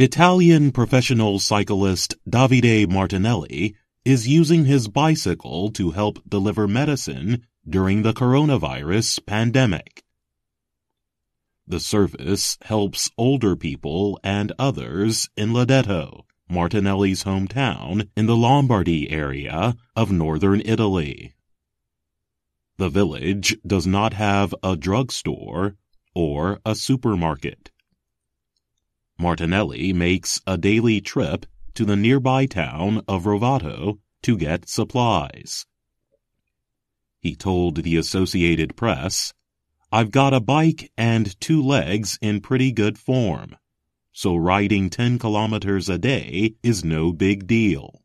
Italian professional cyclist Davide Martinelli is using his bicycle to help deliver medicine during the coronavirus pandemic. The service helps older people and others in Lodetto, Martinelli's hometown in the Lombardy area of northern Italy. The village does not have a drugstore or a supermarket. Martinelli makes a daily trip to the nearby town of Rovato to get supplies. He told the Associated Press, I've got a bike and two legs in pretty good form, so riding 10 kilometers a day is no big deal.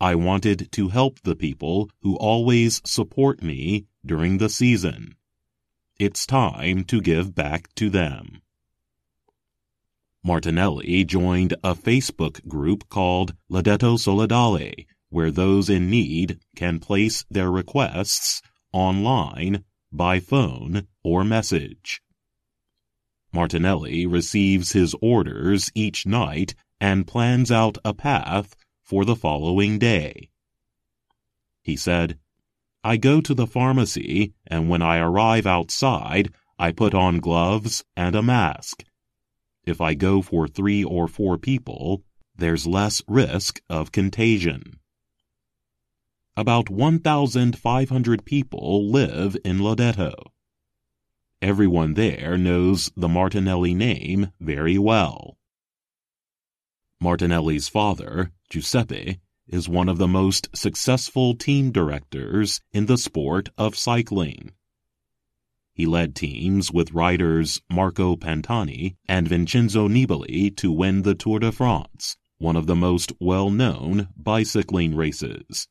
I wanted to help the people who always support me during the season. It's time to give back to them. Martinelli joined a Facebook group called Lodetto Solidale, where those in need can place their requests online, by phone, or message. Martinelli receives his orders each night and plans out a path for the following day. He said, I go to the pharmacy, and when I arrive outside, I put on gloves and a mask if I go for three or four people, there's less risk of contagion. About 1,500 people live in Lodetto. Everyone there knows the Martinelli name very well. Martinelli's father, Giuseppe, is one of the most successful team directors in the sport of cycling. He led teams with riders Marco Pantani and Vincenzo Nibali to win the Tour de France, one of the most well-known bicycling races.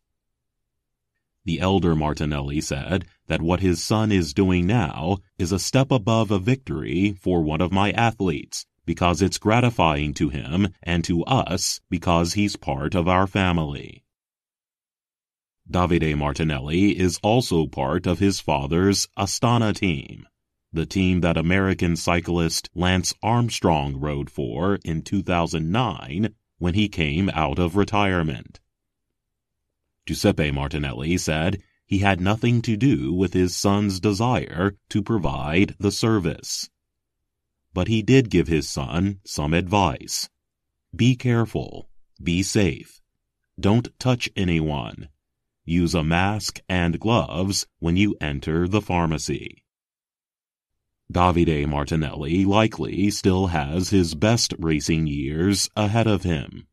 The elder Martinelli said that what his son is doing now is a step above a victory for one of my athletes because it's gratifying to him and to us because he's part of our family. Davide Martinelli is also part of his father's Astana team, the team that American cyclist Lance Armstrong rode for in 2009 when he came out of retirement. Giuseppe Martinelli said he had nothing to do with his son's desire to provide the service. But he did give his son some advice. Be careful. Be safe. Don't touch anyone Use a mask and gloves when you enter the pharmacy. Davide Martinelli likely still has his best racing years ahead of him.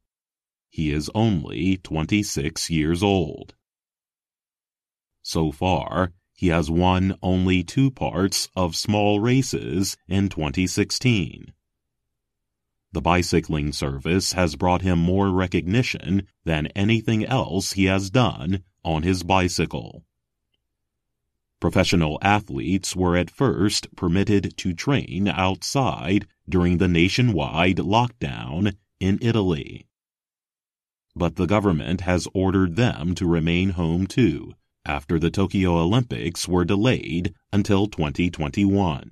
He is only 26 years old. So far, he has won only two parts of small races in 2016. The bicycling service has brought him more recognition than anything else he has done on his bicycle. Professional athletes were at first permitted to train outside during the nationwide lockdown in Italy. But the government has ordered them to remain home too after the Tokyo Olympics were delayed until 2021.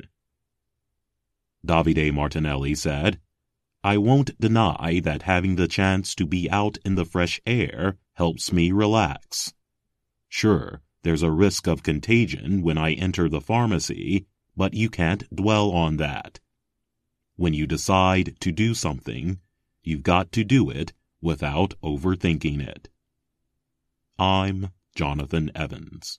Davide Martinelli said, I won't deny that having the chance to be out in the fresh air helps me relax. Sure, there's a risk of contagion when I enter the pharmacy, but you can't dwell on that. When you decide to do something, you've got to do it without overthinking it. I'm Jonathan Evans.